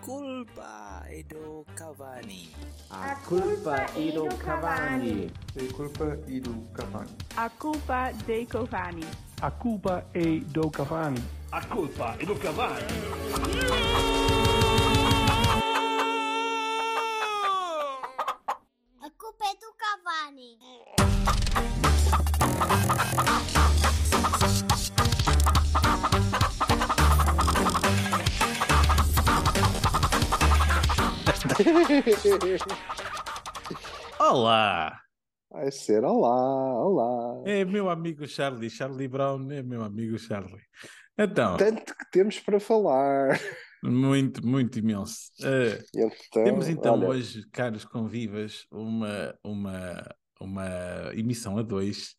culpa é do Cavani. A culpa é do Cavani. A culpa é do Cavani. A culpa dei Cavani. A culpa é do Cavani. A culpa é do Cavani. Olá! Vai ser olá, olá. É meu amigo Charlie, Charlie Brown é meu amigo Charlie. Então, Tanto que temos para falar. muito, muito imenso. Eh, Então, temos então olha, hoje, caros convivas, uma, uma, uma emissão a dois,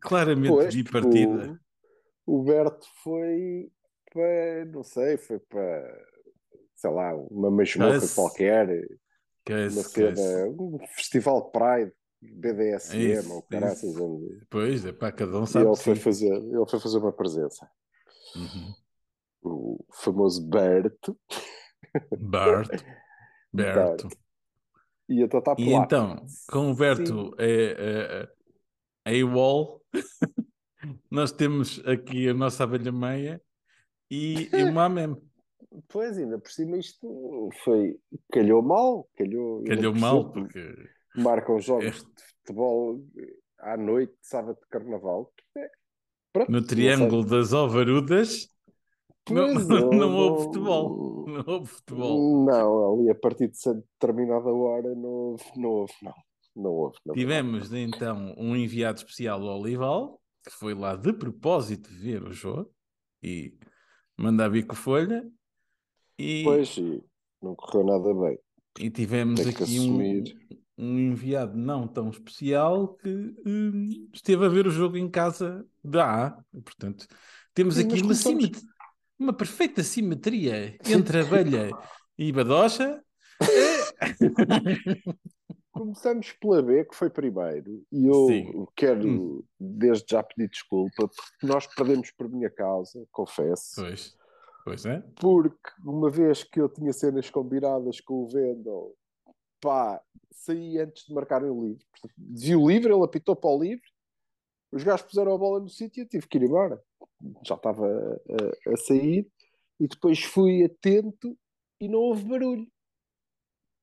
claramente pois, bipartida. O, o Berto foi para, não sei, foi para, sei lá, uma masmorra Mas- qualquer, Que é uma é cena, um festival Pride, BDSM, Isso, ou caraças, onde Pois, é para cada um e sabe. ele foi, sim. fazer, ele foi fazer uma presença. Uhum. O famoso Berto. Berto. Berto. E está por E lá. então, com o Berto é, é, é AWOL, nós temos aqui a nossa abelha meia e, e uma amém. Pois, ainda por cima isto foi. Calhou mal, calhou. Calhou mal, porque Marcam jogos É. de futebol à noite, sábado de carnaval. É, pronto, no não triângulo das ovarudas não, não, eu houve não- futebol. Não houve futebol. Não, ali a partir de determinada hora não houve, não houve, não. Não houve. Não Tivemos então um enviado especial ao Olival, que foi lá de propósito ver o jogo e mandar bico folha. E, Pois, e não correu nada bem. e tivemos tem aqui um, um enviado não tão especial que hum, esteve a ver o jogo em casa da A. Portanto, temos Sim, aqui uma, uma perfeita simetria entre abelha e badocha. Começamos pela B, que foi primeiro, e eu Sim. quero Hum. desde já pedir desculpa, porque nós perdemos por minha causa, confesso. Pois, pois é. porque uma vez que eu tinha cenas combinadas com o Vendel, pá, saí antes de marcarem o livre. Portanto, Vi o livre, ele apitou para o livre, os gajos puseram a bola no sítio e eu tive que ir embora. Já estava a, a sair e depois fui atento e não houve barulho.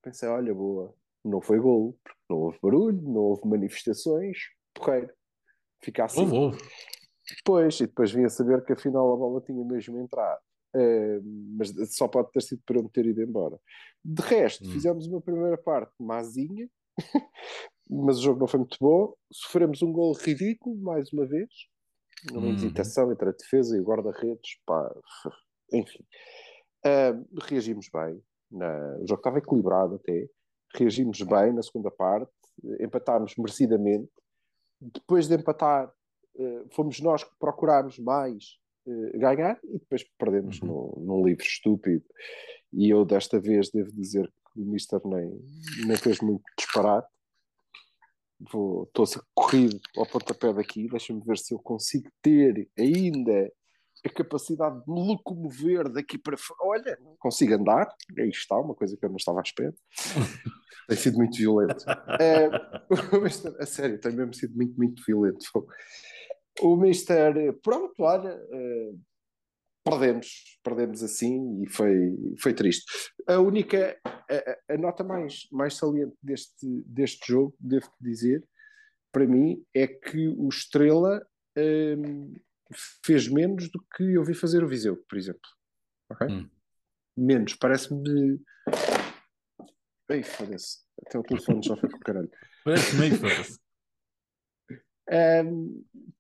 Pensei, olha, boa, não foi golo, porque não houve barulho, não houve manifestações, porreiro. Fica assim. Houve, houve. Pois, e depois vim a saber que afinal a bola tinha mesmo entrado. Mas só pode ter sido para eu me ter ido embora. De resto, Hum. fizemos uma primeira parte mazinha, mas o jogo não foi muito bom. Sofremos um gol ridículo, mais uma vez. Uma Hum. hesitação entre a defesa e o guarda-redes. Enfim. Eh, reagimos bem. Na... O jogo estava equilibrado até. Reagimos bem na segunda parte. Empatámos merecidamente. Depois de empatar, eh, fomos nós que procurámos mais ganhar e depois perdemos Uhum. num, num livro estúpido. E eu desta vez devo dizer que o Mister nem, nem fez muito disparate. Estou a ser corrido ao pontapé daqui. Deixa-me ver se eu consigo ter ainda a capacidade de me locomover daqui para fora. Olha, consigo andar. Aí está, uma coisa que eu não estava à espera. Tem sido muito violento. É, Mister, a sério, tem mesmo sido muito, muito violento. O Mister, pronto, olha, eh, perdemos, perdemos assim e foi, foi triste. A única, a, a- nota mais, mais saliente deste, deste jogo, devo dizer, para mim, é que o Estrela hum, fez menos do que eu vi fazer o Viseu, por exemplo. Ok? Hum. Menos, parece-me. Ei, foda-se. Até o telefone já foi com o caralho. Parece meio foda-se.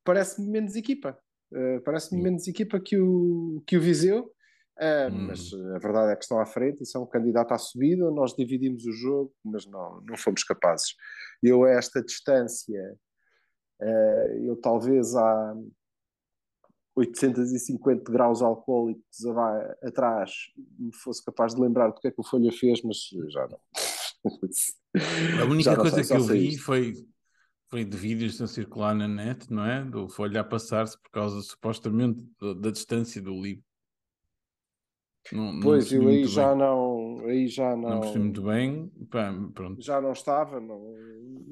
Parece-me menos equipa. Uh, parece-me menos equipa que o, que o Viseu. Uh, Hum. Mas a verdade é que estão à frente e são um candidato à subida. Nós dividimos o jogo, mas não, não fomos capazes. Eu, a esta distância, uh, eu talvez há 850 graus alcoólicos atrás me fosse capaz de lembrar do que é que o Folha fez, mas já não. A única coisa que eu vi foi de vídeos a circular na net, não é? Do Folha a passar-se por causa supostamente da, da distância do livro. Não, não Pois, eu aí já bem. não, aí já Não não, percebi muito bem. Pá, pronto. já não estava, não,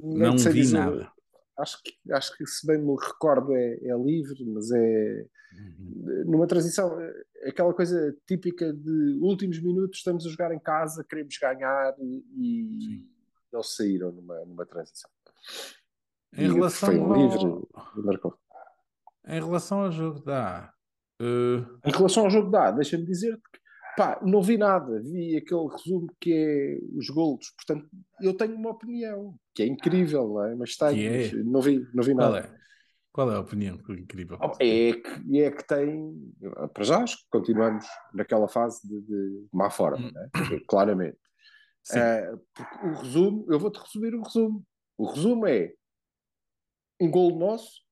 Não sei vi dizer. nada. Acho que, acho que se bem me recordo é, é livre, mas é Uhum. numa transição, é aquela coisa típica de últimos minutos, estamos a jogar em casa, queremos ganhar e, e eles saíram numa, numa transição. Em E relação foi um ao- livre e marcou. Em relação ao jogo da eh, Em relação ao jogo da deixa-me dizer que pá, não vi nada, vi aquele resumo que é os golos, portanto, eu tenho uma opinião que é incrível, não é? Mas tenho, Que é? não vi, não vi qual nada. é? Qual é a opinião incrível? Oh, É que, é que tem, para já, acho que continuamos naquela fase de, de má forma, né? claramente. Porque o resumo, eu vou-te resumir o resumo. O resumo é um gol nosso,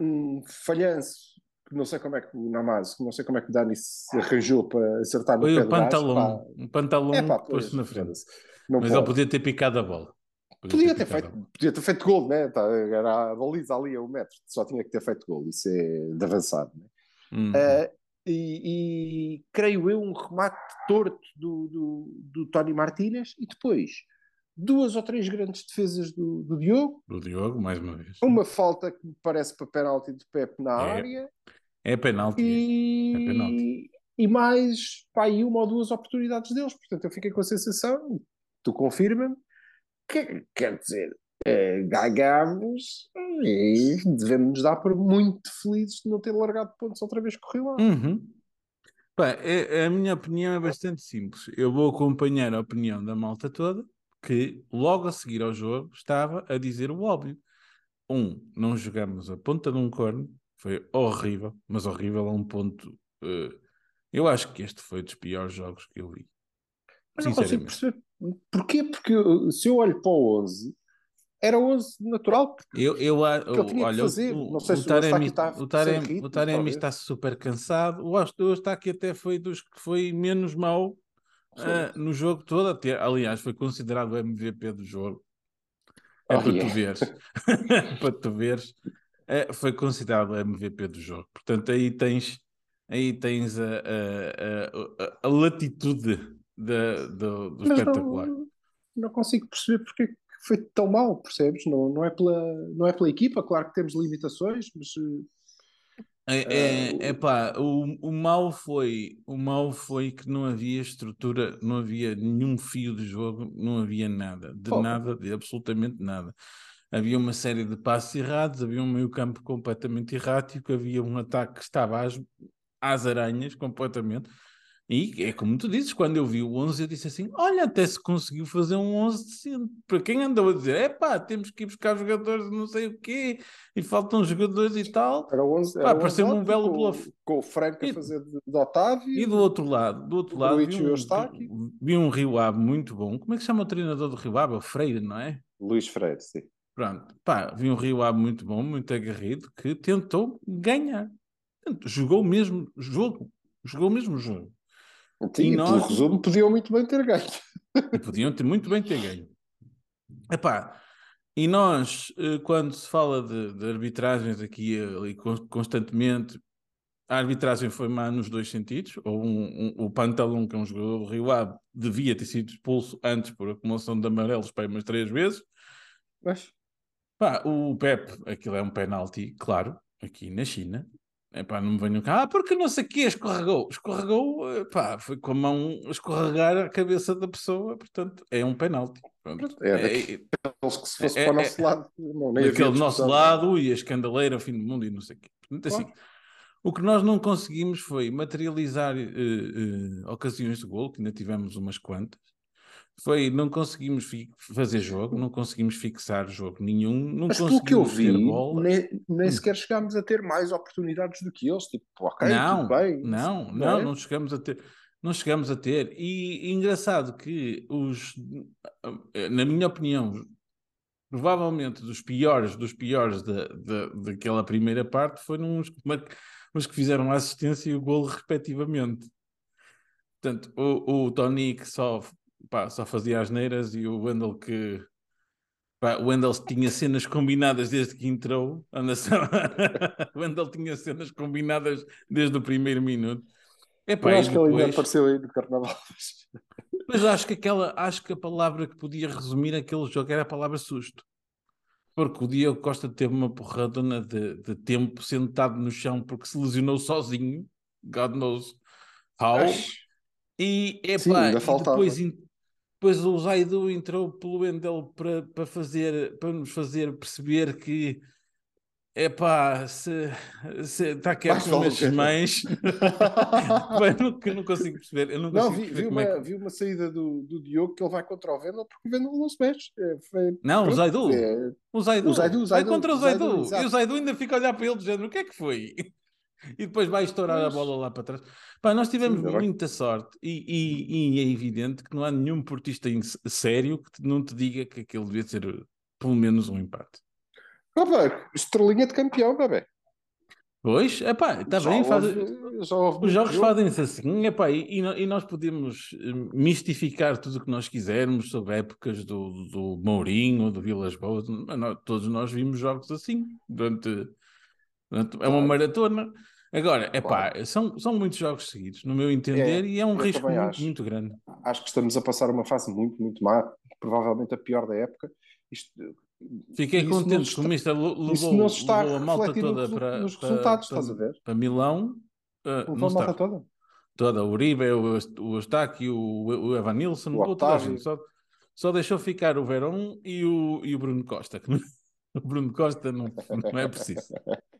um falhanço, que não sei como é que o Namazo, que não sei como é que o Dani se arranjou para acertar no Foi pé o pantalão. Um pantalão É pá, pois, pôs na frente. Mas pode. ele podia ter picado a bola. Podia ter, picado feito, podia ter feito gol, né? Tá, Era a baliza ali a um metro, só tinha que ter feito gol. Isso é de avançado, né? Uhum. Uh, e, e creio eu um remate torto do, do, do Tony Martínez e depois duas ou três grandes defesas do, do Diogo, Do Diogo, mais uma vez. uma falta que me parece para penalti de Pepe na É, área É penalti. É penalti. e, e mais pá, e uma ou duas oportunidades deles. Portanto, eu fiquei com a sensação, tu confirma-me, que quer dizer, ganhámos e devemos nos dar por muito felizes de não ter largado pontos outra vez correr lá. Uhum. Pá, é- a minha opinião é bastante simples. Eu vou acompanhar a opinião da malta toda, que logo a seguir ao jogo estava a dizer o óbvio. Um, não jogamos a ponta de um corno, foi horrível, mas horrível a um ponto. eh, eu acho que este foi dos piores jogos que eu vi. Mas não consigo perceber porquê, porque eu- se eu olho para o 11, era o 11 natural. Eu, eu, a- que ele tinha que olha, fazer. o, Não sei o se o Taremi, está o Taremi, ritmo, o Taremi está super cansado. O Eust- o Eustáquio até foi dos que foi menos mau ah, no jogo todo. Até, aliás, foi considerado o MVP do jogo. É Oh, para yeah. tu veres. para tu veres. É, foi considerado o MVP do jogo. Portanto, aí tens, aí tens a, a, a, a- latitude da- do, do espetacular. não, não consigo perceber porque é foi tão mal, percebes? Não, não, é pela, não é pela equipa, claro que temos limitações, mas eh, É, é, é pá, o, o mal foi o mal foi que não havia estrutura, não havia nenhum fio de jogo, não havia nada, de nada, de absolutamente nada. Havia uma série de passos errados, havia um meio-campo completamente errático, havia um ataque que estava às, às aranhas completamente. E é como tu dizes, quando eu vi o 11, eu disse assim: Olha, até se conseguiu fazer um 11 decente. Para quem andou a dizer, é pá, temos que ir buscar jogadores de não sei o quê, e faltam jogadores e tal. era o 11, Pá, era o 11 pareceu-me um belo bluff. com o Franco a fazer de, de Otávio. E do outro lado, do outro lado, vi um, vi um Rio Ave muito bom. Como é que se chama o treinador do Rio Ave? É o Freire, não é? Luís Freire, sim. Pronto, pá, vi um Rio Ave muito bom, muito aguerrido, que tentou ganhar. Jogou o mesmo jogo. Jogou o mesmo jogo. E pelo nós- resumo, podiam muito bem ter ganho. E podiam ter muito bem ter ganho. Epá, e nós, eh, quando se fala de, de arbitragens aqui e ali con- constantemente, a arbitragem foi má nos dois sentidos. Ou um, um- o Pantalão, que é um jogador do Rio Ave, devia ter sido expulso antes por acumulação de amarelos para umas três vezes. Mas Pá, o Pepe, aquilo é um penalti, claro, aqui na China. Epá, não me venham cá, ah, porque não sei o quê, escorregou. Escorregou, epá, foi com a mão escorregar a cabeça da pessoa, portanto, é um penalti. Pronto. É É, daqueles é, que se fosse É- para o é- nosso lado, não, nem havia daquele do nosso lado e a escandaleira, fim do mundo e não sei o quê. Portanto, assim, Claro. o que nós não conseguimos foi materializar eh, eh, ocasiões de gol, que ainda tivemos umas quantas. Foi, não conseguimos fazer jogo, não conseguimos fixar jogo nenhum, não Mas pelo que eu conseguimos vi, ter bola. nem, nem Hum. sequer chegámos a ter mais oportunidades do que eles. Tipo, ok, não, tudo bem. não, não não, é? não chegamos a ter. Não chegamos a ter. E, e engraçado que os, na minha opinião, provavelmente dos piores, dos piores da, da, daquela primeira parte foram os, que os que fizeram a assistência e o golo respectivamente. Portanto, o, o Tony que só, pá, só fazia as neiras e o Wendel que pá, o Wendel tinha cenas combinadas desde que entrou. Anda só- o Wendel tinha cenas combinadas desde o primeiro minuto. Epá, Eu acho que ele ainda depois- apareceu aí no Carnaval. Mas acho que aquela, acho que a palavra que podia resumir aquele jogo era a palavra susto. Porque o Diogo Costa teve uma porradona de, de tempo sentado no chão porque se lesionou sozinho, God knows how. E, Sim, epá, ainda e depois, depois o Zaidu entrou pelo Wendel para, para, fazer, para nos fazer perceber que epá, se, se está quieto com ver. mães. Que eu não consigo perceber. Eu não, Não, vi, vi, é uma, que- vi uma saída do, do Diogo que ele vai contra o Vendel porque o Vendel não se mexe. É, foi- Não, o Zaidu. é- O Zaidu. O Zaidu, o vai Zaidu, contra o Zaidu, Zaidu. e o Zaidu ainda fica a olhar para ele do género, o que é que foi? E depois vai estourar a bola lá para trás. Pá, nós tivemos Sim, muita sorte e, e- e é evidente que não há nenhum portista sério que não te diga que aquele devia ser uh, pelo menos um empate. Pá, estrelinha de campeão, bebê. Pois, é pá, está Já bem. faz- houve- Os jogos jogo. fazem-se assim, epá, e, e nós podemos eh, mistificar tudo o que nós quisermos sobre épocas do, do Mourinho, do Vilas Boas, todos nós vimos jogos assim durante, durante- é uma maratona. Agora, epá, são, são muitos jogos seguidos, no meu entender, É, e é um risco muito, muito grande. Acho que estamos a passar uma fase muito, muito má, provavelmente a pior da época. Isto, Fiquei contente que o Mister le- isso levou, não está levou a malta no toda resu- para, nos para- resultados, para- estás a ver? para Milão. eh, levou a malta está. toda. toda, o Uribe, o, o Eustáquio, o, o Evan Nilsson, O toda. Só, só deixou ficar o Verón e o, e o Bruno Costa. o Bruno Costa não, não é preciso.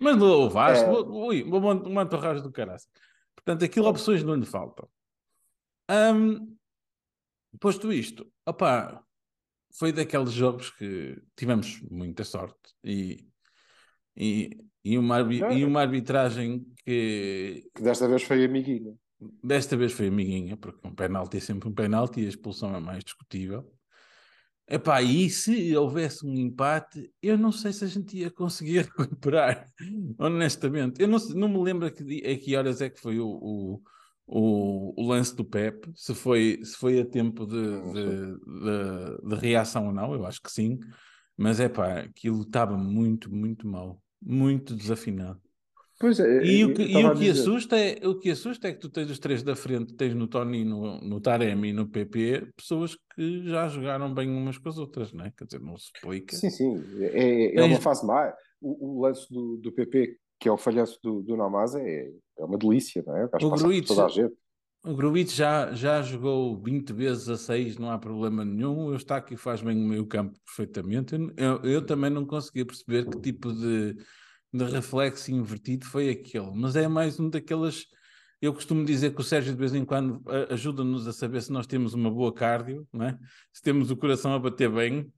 Mas no Vasco, É. ui, uma, entorragem do caraço. Portanto, aquilo opções não lhe faltam. Ahm, posto isto, opá, foi daqueles jogos que tivemos muita sorte e, e, e, uma, e uma arbitragem que Que desta vez foi amiguinha. Desta vez foi amiguinha, porque um penalti é sempre um penalti e a expulsão é mais discutível. Epá, e se houvesse um empate, eu não sei se a gente ia conseguir recuperar, honestamente. Eu não, não me lembro a que, a que horas é que foi o, o, o, o lance do Pep, se foi, se foi a tempo de, de, de, de reação ou não, eu acho que sim. Mas é pá, aquilo estava muito, muito mal, muito desafinado. Pois é, E eu o que, e o que assusta é, o que assusta é que tu tens os três da frente, tens no Tony, no, no Taremi e no PP, pessoas que já jogaram bem umas com as outras, não é? Quer dizer, não se explica. Sim, sim, é, é Tens- uma fase má. O, o lance do, do PP, que é o falhanço do, do Namaz, é, é uma delícia, não é? O Gruitch- toda a gente. O Gruitch já, já jogou 20 vezes a 6, não há problema nenhum. O Eustáquio faz bem o meio campo perfeitamente. Eu, eu, eu também não conseguia perceber que tipo de, de reflexo invertido foi aquele. Mas é mais um daquelas... Eu costumo dizer que o Sérgio de vez em quando a- ajuda-nos a saber se nós temos uma boa cardio, não é? Se temos o coração a bater bem.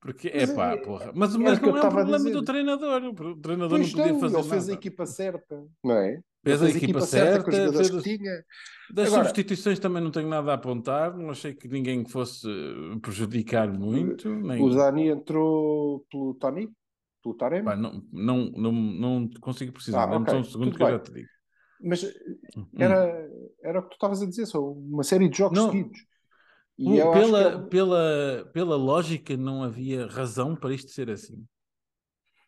Porque, é Mas pá, é- porra. Mas, mas o não é um a problema dizer. do treinador. O treinador Pois não podia não, fazer ele fez a nada. equipa certa, não é? Fez a equipa com certa, os jogadores fez que tinha. Das Agora- substituições também não tenho nada a apontar, não achei que ninguém fosse eh, prejudicar muito, nem, O Dani entrou pelo Tony, pelo Taremi, Pá, não, não, não, não consigo precisar, Ah, dá-me ok, só um segundo tudo que eu bem. já te digo. mas Hum. era, era o que tu estavas a dizer, são uma série de jogos Não. seguidos. E eu pela, que é pela, pela lógica, não havia razão para isto ser assim.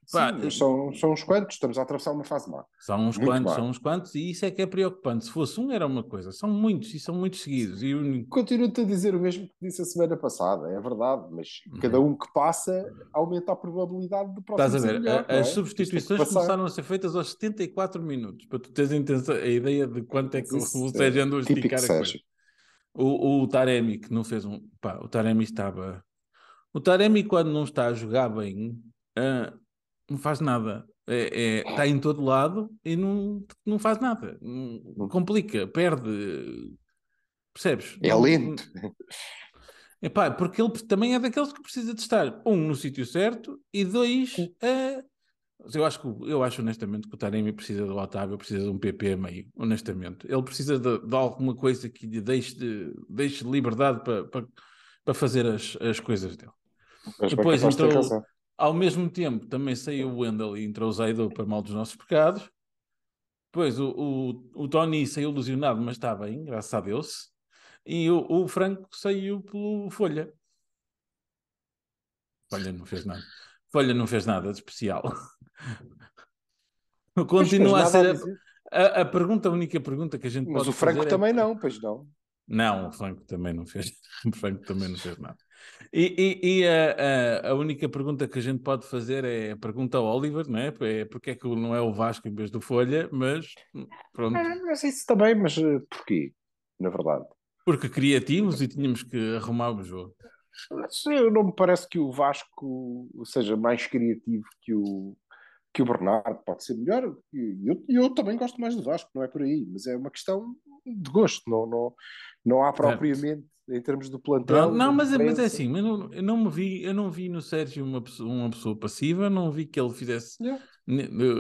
Sim, pá, mas são, são uns quantos, estamos a atravessar uma fase má. São uns Muito quantos, má. são uns quantos, e isso é que é preocupante. Se fosse um, era uma coisa, são muitos, e são muitos seguidos. E Continuo-te a dizer o mesmo que disse a semana passada, é verdade, mas cada um que passa aumenta a probabilidade de próximo Estás a ver, melhor, a- é? as substituições começaram a ser feitas aos 74 minutos, para tu teres a, intenção- a ideia de quanto é que o, Isso o é Sérgio andou a esticar a coisa. O, o Taremi, que não fez um. Pá, o Taremi estava. O Taremi, quando não está a jogar bem, ah, não faz nada. É, é- está em todo lado e não, não faz nada. Não- complica, perde. Percebes? É lento. Epá, porque ele também é daqueles que precisa de estar, um, no sítio certo e dois, a- eu acho, que, eu acho honestamente que o Taremi precisa do Otávio, precisa de um PP meio, honestamente. Ele precisa de, de alguma coisa que lhe deixe, de, deixe liberdade para, para, para fazer as, as coisas dele. Mas Depois entrou. Ao mesmo tempo, também saiu o Wendel e entrou o Zaido para mal dos nossos pecados. Depois o, o, o Tony saiu lesionado, mas está bem, graças a Deus. E o, o Franco saiu pelo Folha. Folha não fez nada. Folha não fez nada de especial. Pois, Continua a mas ser. dizer. A, a pergunta, a única pergunta que a gente Mas pode o Franco fazer é- também não, pois não. Não, o Franco também não fez. O Franco também não fez nada. E, e- e a, a- a única pergunta que a gente pode fazer é a pergunta ao Oliver, não é? É porque é que não é o Vasco em vez do Folha, mas pronto, É, mas isso também, mas eh, porquê? Na verdade. porque criativos e tínhamos que arrumar o jogo. Mas eu não me parece que o Vasco seja mais criativo que o, que o Bernardo. Pode ser melhor. E Eu, eu também gosto mais do Vasco, não é por aí. Mas é uma questão de gosto. Não, não, não há propriamente, em termos do plantel. Não, uma mas, é- mas é assim, eu não, eu não me vi, eu não vi no Sérgio uma pessoa, uma pessoa passiva, não vi que ele fizesse Yeah.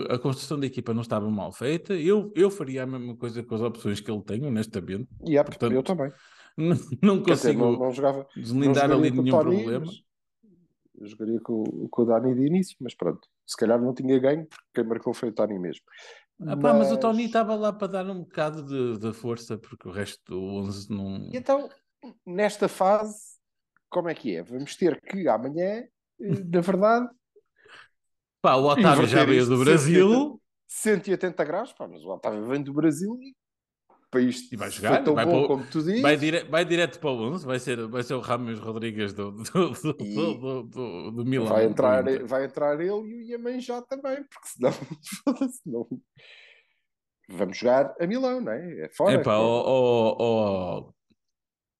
a construção da equipa não estava mal feita. Eu, eu faria a mesma coisa com as opções que ele tem, honestamente. E é, Portanto, eu também. Não, não Quer dizer, consigo não, não jogava. não deslindar ali nenhum Tony, problema. mas Eu jogaria com, com o Dani de início, mas pronto. Se calhar não tinha ganho, porque quem marcou foi o Tony mesmo. Ah, pá, mas o Tony estava lá para dar um bocado de, de força, porque o resto do 11 não. E então, nesta fase, como é que é? Vamos ter que amanhã, eh, na verdade, Pá, o Otávio já veio do Brasil 180 graus, pá, mas o Otávio vem do Brasil e para isto E vai jogar, foi tão vai bom o- como tu dizes. vai, dire, vai direto para o 11, vai ser, vai ser o Ramos Rodrigues do, do, do, do, do, do, Milan. vai, entrar, vai entrar ele e o já também, porque senão, foda-se, não. Vamos jogar a Milão, não é? É fora. Epá, ó ó, ó,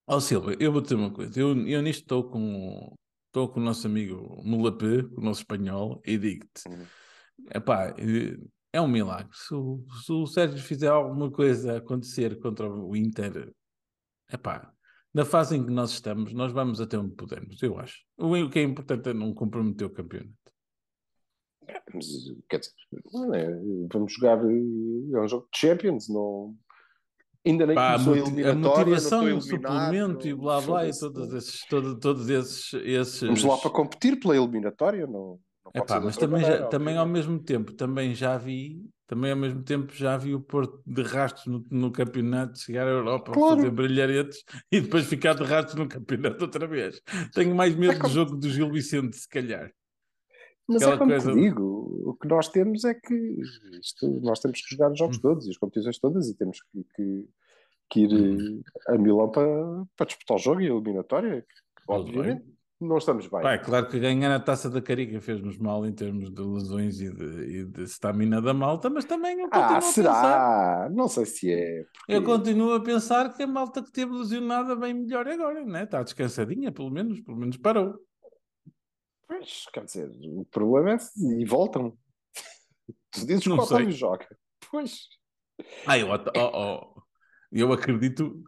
ó, Silva, eu vou dizer uma coisa. Eu, eu nisto estou com, estou com o nosso amigo Mulapé, o nosso espanhol, e digo-te: Uhum. epá, eh, é um milagre. Se o, se o Sérgio fizer alguma coisa acontecer contra o Inter, epá, na fase em que nós estamos, nós vamos até onde podemos, eu acho. O, que é importante é não comprometer o campeonato. Mas, quer dizer, é, vamos jogar. É um jogo de Champions, não. Ainda nem Pá, a, começou a, moti- a eliminatória, motivação, não o suplemento e blá blá, e todos esses, todo, todos esses, esses. Vamos lá para competir pela eliminatória, não, Epá, ser de mas também, já- também ao mesmo tempo, também já vi, também ao mesmo tempo já vi o Porto de rastros no, no campeonato, chegar à Europa, Claro. fazer brilharetes e depois ficar de rastros no campeonato outra vez. Tenho mais medo É como- do jogo do Gil Vicente, se calhar. Mas Aquela é como coisa digo, o que nós temos é que isto, nós temos que jogar os Hum. jogos todos e as competições todas e temos que, que- que ir Hum. eh, a Milão para, para disputar o jogo e a eliminatória. Obviamente, não estamos bem. Pá, é claro que ganhar a taça da Carica fez-nos mal em termos de lesões e de, e de stamina da malta, mas também eu continuo ah, a pensar. será? Não sei se é. porque- Eu continuo a pensar que a malta que teve lesionada vem melhor agora, né? Está descansadinha, pelo menos, pelo menos parou. Pois, quer dizer, o problema é se e voltam. Tu dizes que Não o joga. Pois. Ah, eu, oh, oh, eu acredito,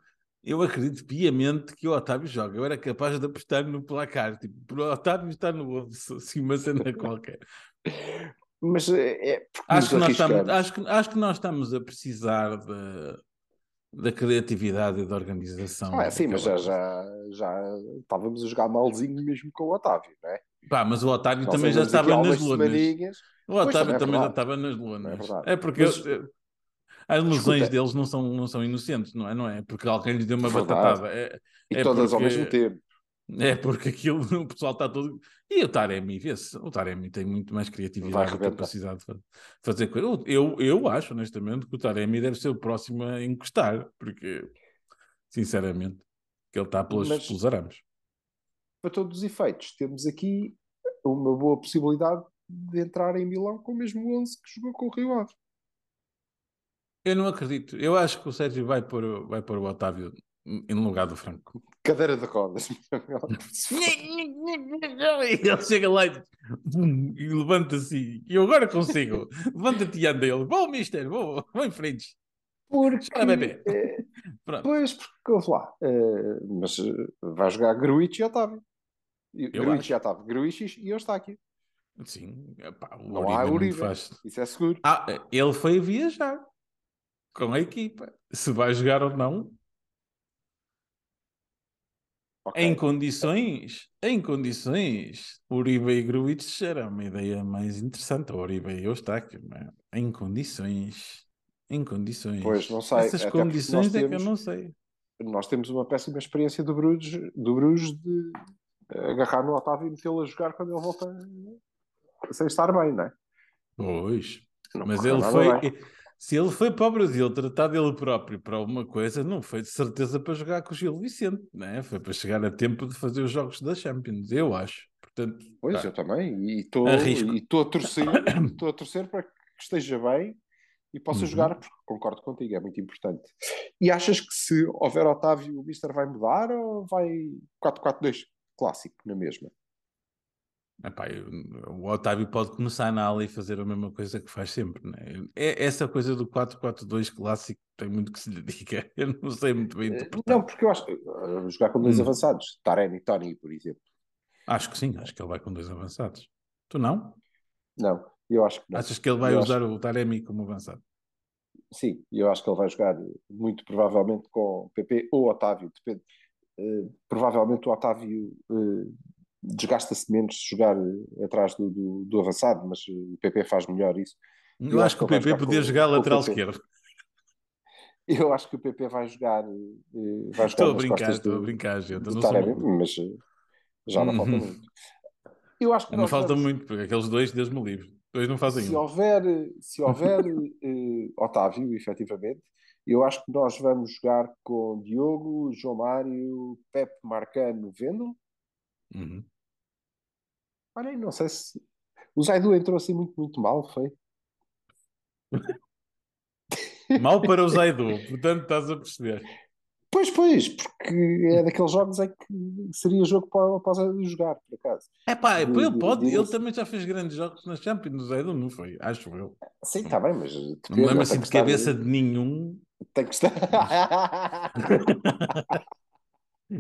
eu acredito piamente que o Otávio joga. Eu era capaz de apostar no placar, tipo, o Otávio está no 11, assim, uma cena qualquer. Mas é. é porque Acho que, nós estamos, acho, que, acho que nós estamos a precisar da, da criatividade e da organização. Ah, é, sim, mas já, já, já estávamos a jogar malzinho mesmo com o Otávio, não é? Pá, mas o Otávio Nós também já estava nas lunas. semaninhas. O Pois, Otávio também é também já estava nas lunas. É. É porque Mas- eu- as lesões Escuta. deles não são, não são inocentes, não é? Não é porque alguém lhe deu uma Verdade. batatada. É, E É todas ao porque- mesmo tempo. é porque aquilo, o pessoal está todo. E o Taremi, vê-se, o Taremi tem muito mais criatividade e capacidade de fa- fazer coisas. Eu, eu, eu acho, honestamente, que o Taremi deve ser o próximo a encostar, porque, sinceramente, que ele está pelos, Mas- pelos arames. Para todos os efeitos, temos aqui uma boa possibilidade de entrar em Milão com o mesmo 11 que jogou com o Rio Ave. Eu não acredito. Eu acho que o Sérgio vai pôr, o- vai pôr o Otávio em lugar do Franco. Cadeira de rodas. Ele chega lá e, e levanta-se e eu agora consigo. Levanta-te e anda ele. Vou, mister, vou, vou em frente. Porque, Chora, bebê. eh, pois, porque ouve lá. eh, mas eh, vai jogar Gruitch e Otávio. Gruitch e Otávio. Gruitch e Eustáquio. Sim, epá, o Não Uribe há não Uribe. faz. Isso é seguro. Ah, ele foi viajar com a equipa. Se vai jogar ou não, Ok. em condições, em condições, Uribe e Gruitch era uma ideia mais interessante. O Uribe e Eustáquio, é? em condições. Em condições. Pois, não sei, Essas até condições nós é que eu temos- não sei. Nós temos uma péssima experiência do Bruges, do Bruges de agarrar no Otávio e metê-lo a jogar quando ele volta sem estar bem, não é? Pois. Não Mas ele foi. bem. Se ele foi para o Brasil tratar dele próprio para alguma coisa, não foi de certeza para jogar com o Gil Vicente, né? foi para chegar a tempo de fazer os jogos da Champions, eu acho. Portanto, Pois, pá, eu também. E e estou a torcer, estou a torcer para que esteja bem e possa Uhum. jogar, porque concordo contigo, é muito importante. E achas que se houver Otávio, o Mister vai mudar ou vai 4-4-2 clássico na mesma? Epá, eu- o Otávio pode começar na ala e fazer a mesma coisa que faz sempre. Né? É, essa coisa do 4-4-2 clássico tem muito que se lhe diga. Eu não sei muito bem interpretar. Não, porque eu acho uh, jogar com dois Hum. avançados, Taremi e Tony, por exemplo. Acho que sim, acho que ele vai com dois avançados. Tu não? Não, eu acho que não. Achas que ele vai Eu usar o Taremi como avançado? Sim, eu acho que ele vai jogar muito provavelmente com PP ou Otávio, depende. Eh, provavelmente o Otávio eh, desgasta-se menos se jogar eh, atrás do, do, do avançado, mas eh, o PP faz melhor isso. Eu, Eu acho que o PP podia com- jogar com lateral esquerdo. Eu acho que o PP vai jogar, eh, vai Estou jogar a nas brincar, estou a brincar, gente. não sou Taremi, maluco. mas já não falta Uhum. muito. Eu acho que Não falta vamos- muito, porque aqueles dois, Deus me livre. Dois não fazem se um. houver, se houver eh, Otávio, efetivamente, eu acho que nós vamos jogar com Diogo, João Mário, Pepe, Marcano, Vendel. Uhum. Olha, não sei se. O Zaidu entrou assim muito, muito mal, foi? Mal para o Zaidu, portanto estás a perceber. Pois, pois, porque é daqueles jogos em que seria jogo para, para o Zaidu jogar, por acaso. É pá, ele de- pode, de- ele também já fez grandes jogos na Champions, o Zaidu não foi, acho eu. Sim, está bem, mas. Não me depende, lembro assim de cabeça de nenhum, Tem que estar.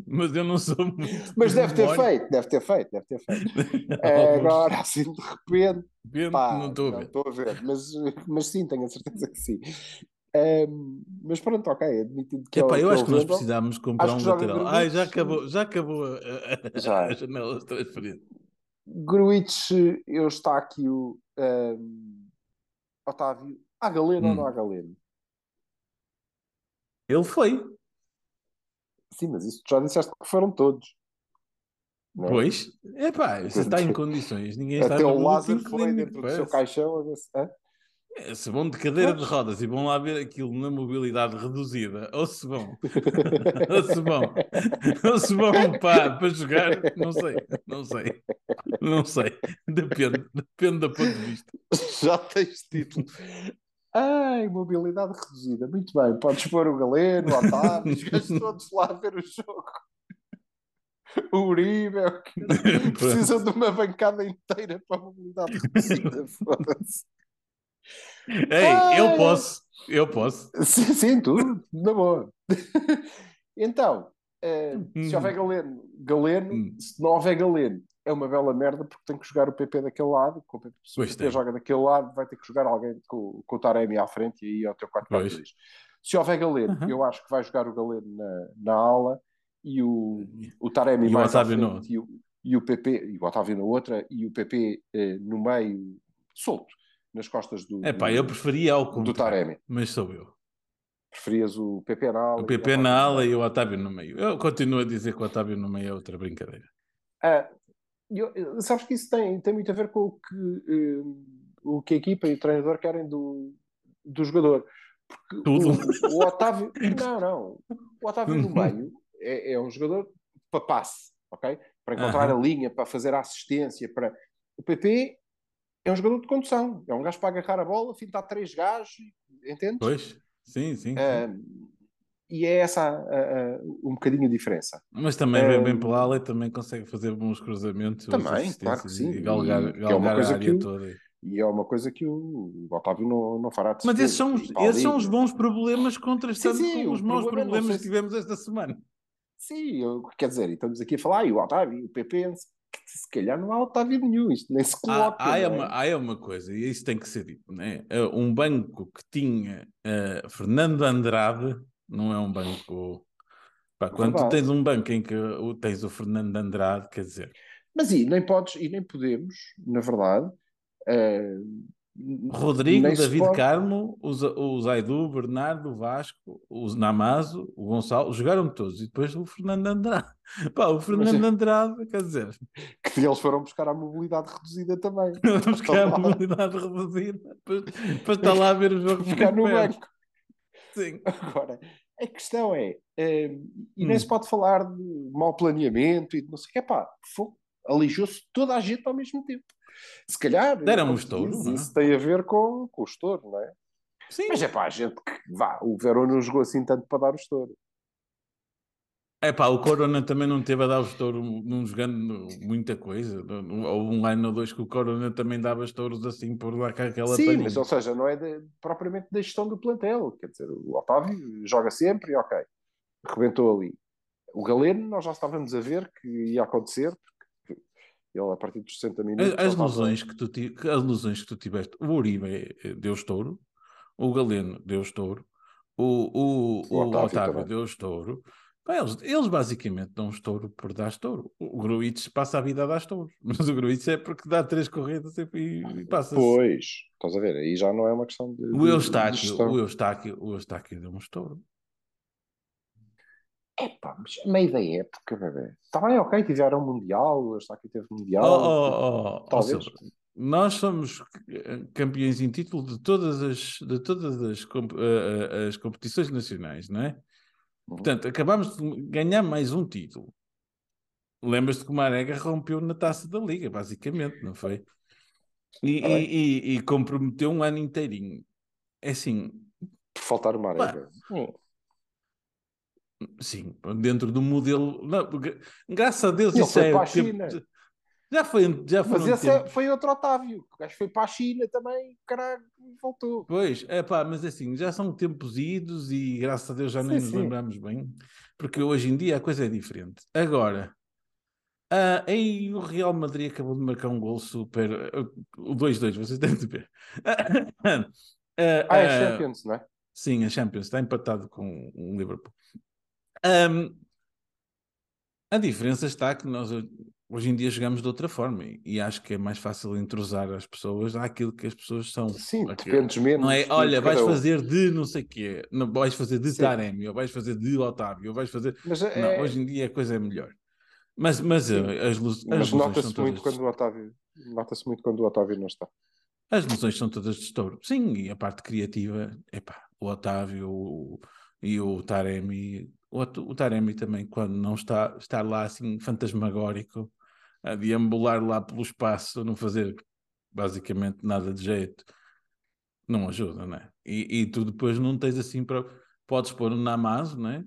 mas eu não sou muito. mas de deve ter feito, deve ter feito, deve ter feito. É, Agora, assim, de repente. Vendo, Pá, não estou a ver. estou a ver, mas, mas sim, tenho a certeza que sim. Ahm, mas pronto, ok, admitido que Epá, é eu é acho que nós Vendel. precisávamos comprar um lateral. Ai, já acabou, já acabou a, a- Já. a janela de transferência. Gruitch, eu está aqui o ahm, Otávio. Há Galeno ou Hum. não há Galeno? Ele foi, Sim, mas isso já disseste que foram todos. não é? pois. Epá, isso está em condições. Ninguém está Até o Lázaro que foi dentro do seu caixão a ver se. hã? É, se vão de cadeira de rodas e vão lá ver aquilo na mobilidade reduzida, ou se vão, ou se vão, ou se vão pá, para jogar, não sei, não sei, não sei, depende, depende do ponto de vista. Já tens título. Ai, mobilidade reduzida. Muito bem, podes pôr o Galeno, o Otávio, os gajos todos lá a ver o jogo. O Uribe, é o que- precisam de uma bancada inteira para a mobilidade reduzida. Foda-se. Ei, eu posso, eu posso. Sim, sim, tudo, na boa. Então, eh, se Hum. houver Galeno, Galeno, Hum. se não houver Galeno, é uma bela merda porque tem que jogar o PP daquele lado. Com o PP, se o PP tem. joga daquele lado, vai ter que jogar alguém com, com o Taremi à frente e aí é o teu 4-4-2. Pois. Se houver Galeno, Aham. eu acho que vai jogar o Galeno na, na ala e o, o Taremi E o mais Otávio na frente e o, e o PP, e o Otávio na outra e o PP eh, no meio, solto, nas costas do, É pá, eu preferia ao do contrário, Taremi. mas sou eu. Preferias o PP na ala O PP na ala e o Otávio no meio. Eu continuo a dizer que o Otávio no meio é outra brincadeira. Ah, eu- eu- sabes que isso tem, tem muito a ver com o que, eh, o que a equipa e o treinador querem do, do jogador. Porque Tudo. O, o Otávio, não, não. O Otávio no meio é, é um jogador para passe, ok? Para encontrar Aham. a linha, para fazer a assistência. Para... O PP é um jogador de condução, é um gajo para agarrar a bola, fintar três gajos, entendes? Pois, sim, sim. sim. E é essa a- a- um bocadinho a diferença. Mas também vem bem pela ala e também consegue fazer bons cruzamentos, Também, claro que sim. e galgar, E que é uma galgar coisa a que área o- toda. E é uma coisa que o Otávio não, não fará de Mas esses são, os- esses são os bons problemas contrastando Sim, sim, com os maus problema é problemas que tivemos esta semana. Sim, eu- quer dizer, e estamos aqui a falar, e o Otávio, e o PP, se calhar não há Otávio nenhum, isto nem se Há, coloca. há, é não é? uma, há uma coisa, e isso tem que ser dito, né? Eh, Um banco que tinha eh, Fernando Andrade não é um banco. Pá, quando tu tens um banco em que tens o Fernando Andrade, quer dizer, Mas e nem podes, e nem podemos, na verdade, eh, Rodrigo, David pode- Carmo, o, o Zaidu, o Bernardo, o Vasco, o Namazo, o Gonçalo, jogaram todos. E depois o Fernando Andrade. Pá, o Fernando é- Andrade, quer dizer, que eles foram buscar a mobilidade reduzida também. buscar a mobilidade reduzida para, para estar lá a ver o jogo Ficar no banco. Sim. Agora, a questão é, eh, e nem Hum. se pode falar de mau planeamento e de não sei o que, pá, alijou-se toda a gente ao mesmo tempo. Se calhar, Deram um estouro, é? isso tem a ver com, com o estouro, não é? Sim. Mas é pá, a gente que vá, o Verón não jogou assim tanto para dar o estouro. É pá, o Corona também não teve a dar o estouro, não jogando muita coisa. Houve um ano ou dois que o Corona também dava estouros assim por lá com aquela Sim, palhinha. mas ou seja, não é de- propriamente da gestão do plantel. Quer dizer, o Otávio joga sempre e ok, rebentou ali. O Galeno, nós já estávamos a ver que ia acontecer, porque ele a partir dos 60 minutos. As, as lesões que tu, as lesões que tu tiveste, o Uribe eh, deu estouro, o Galeno deu estouro, o, o, O o Otávio Otávio, deu estouro. Pá, eles, eles basicamente dão estouro por dar estouro. O Gruitch passa a vida a dar estouro, mas o Gruitch é porque dá três corridas e, e passa-se. Pois, estás a ver, aí já não é uma questão de. O Eustáquio, o Eustáquio, o Eustáquio deu um estouro. Epá, mas a meio da época, bebê. Está bem, ok, tiveram Mundial, o Eustáquio teve Mundial. Oh, oh, oh, oh, talvez. Silva, nós somos eh, campeões em título de todas as, de todas as, eh, eh, as competições nacionais, não é? Portanto, acabámos de ganhar mais um título. Lembras-te que o Marega rompeu na taça da Liga, basicamente, não foi? E, Tá e, e- e comprometeu um ano inteirinho. É assim, Por faltar uma Pá. arega. Hum. sim, dentro do modelo. não, gra- graças a Deus, Ele isso é para a tempo- China. Já foi, já Mas foram esse é- tempos. foi outro Otávio. O gajo foi para a China também, caralho, voltou. Pois, é pá, mas assim, já são tempos idos e graças a Deus já nem Sim, nos sim. lembramos bem, porque hoje em dia a coisa é diferente. Agora, ah, aí o Real Madrid acabou de marcar um gol super. ah, O 2-2, vocês devem de ver. Ah, Ah, é ah, Champions, não é? Sim, a Champions está empatado com o Liverpool. Ahm, a diferença está que nós hoje em dia jogamos de outra forma e, acho que é mais fácil entrosar as pessoas àquilo que as pessoas são. Sim, Aqui- dependes menos. Não é, olha, vais fazer de não sei o quê, não, vais fazer de Sim. Taremi, ou vais fazer de Otávio, ou vais fazer. Mas, Não, é, hoje em dia a coisa é melhor. Mas, mas Sim. eh, as, luz, as mas nota-se muito quando o Otávio. Nota-se muito quando o Otávio não está. As lesões são todas de estouro. Sim, e a parte criativa, epá, o Otávio o- e o Taremi. O, o Taremi também, quando não está, está lá assim fantasmagórico, a deambular lá pelo espaço, a não fazer basicamente nada de jeito, não ajuda, não é? E, e tu depois não tens assim para. Podes pôr um Namazo, não é?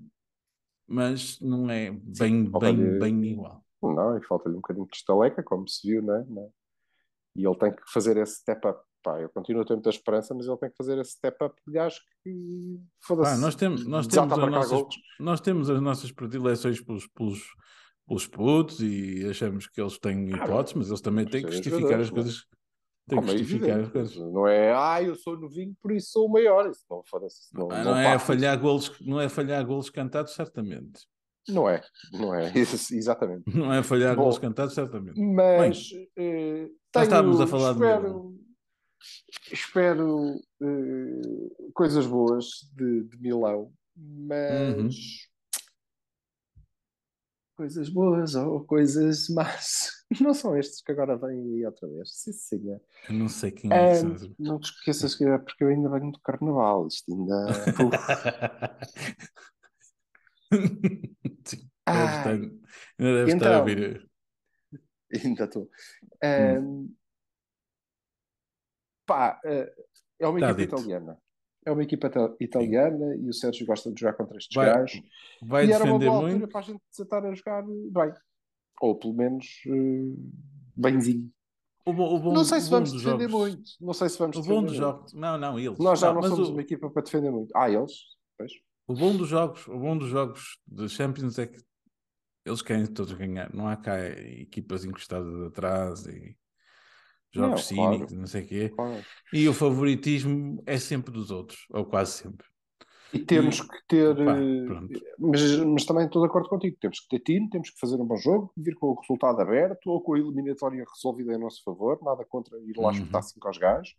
Mas não é bem, bem, falta-lhe- bem igual. Não, e falta-lhe um bocadinho de estaleca, como se viu, não é? Não é? E ele tem que fazer esse step up. Pá, eu continuo a ter muita esperança, mas ele tem que fazer esse step up de gajo que. Foda-se. Pá, nós temos, nós, temos nossas, nós temos as nossas predileções pelos, pelos, pelos putos e achamos que eles têm hipóteses, mas eles também têm que São justificar as coisas. Têm que é justificar as coisas. Não é, ah, eu sou novinho, por isso sou o maior. Isso não, Ah, não Não é falhar golos, não é falhar golos cantados, certamente. Não é, não é. Exatamente. Não é falhar Bom. golos cantados, certamente. Mas eh, Já tenho, estávamos a falar de espero, espero eh, coisas boas de, de Milão, mas Uhum. Coisas boas ou coisas más não são estes que agora vêm aí outra vez. Sim, senhor. Eu não sei quem é que Ah, não te esqueças que é porque eu ainda venho do carnaval. Isto ainda. Sim, deve Ai. estar, ainda deve estar a Então, ouvir. Ainda estou. Ahm, pá, eh, é uma Tá equipa dito. italiana. É uma equipa ita- italiana e o Sérgio gosta de jogar contra estes Vai- gajos. Vai e era uma boa altura muito. para a gente desatar a jogar bem. Ou pelo menos eh, benzinho. O bom, o bom- não sei se vamos defender jogos- muito. Não sei se vamos O defender bom dos jogos. Não, não, eles. Nós já não, mas somos o- uma equipa para defender muito. Ah, eles? Pois. O bom dos jogos, o bom dos jogos de Champions é que eles querem todos ganhar. Não há cá equipas encostadas atrás e jogos Não, claro. cínicos, não sei o quê. Claro. E o favoritismo é sempre dos outros, ou quase sempre. E temos E- que ter. Pá, eh, mas, mas também estou de acordo contigo. Temos que ter time, temos que fazer um bom jogo, vir com o resultado aberto ou com a eliminatória resolvida em nosso favor. Nada contra ir lá Uhum. espetar 5 aos gajos.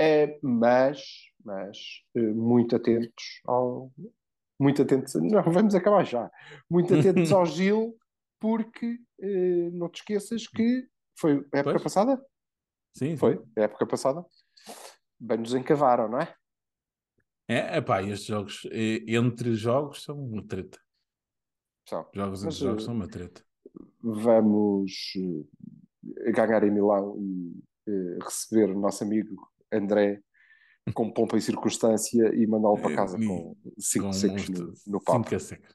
É, mas, mas eh, muito atentos ao. Muito atentos. Não, vamos acabar já. Muito atentos ao Gil, porque eh, não te esqueças que foi a época Pois. passada? Sim, sim. Foi, época passada. Bem nos encavaram, não é? É, epá, estes jogos, entre jogos, são uma treta. Só. Jogos Mas, entre jogos eh, são uma treta. Vamos eh, ganhar em Milão e eh, receber o nosso amigo André com pompa e circunstância e mandá-lo para casa e- com cinco Com secos no, no. Cinco a secos.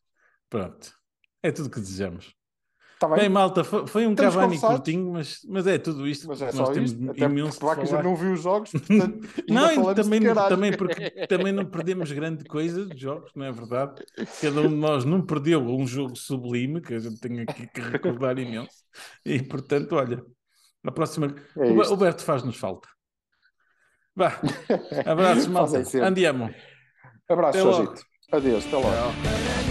Pronto. É tudo que desejamos. Está bem? Bem, malta, foi, um Estamos Cavani conversados. curtinho, mas, mas é tudo isto. Mas é nós temos isto. Até imenso porque já não viu os jogos, portanto, Não, também, também porque também não perdemos grande coisa de jogos, não é verdade? Cada um de nós não perdeu um jogo sublime, que a gente tem aqui que recordar imenso. E portanto, olha, a próxima. É o, Berto faz-nos falta. Vá, abraços, malta. Andiamo. Abraço. Jorgito. Adeus, até logo. Tchau.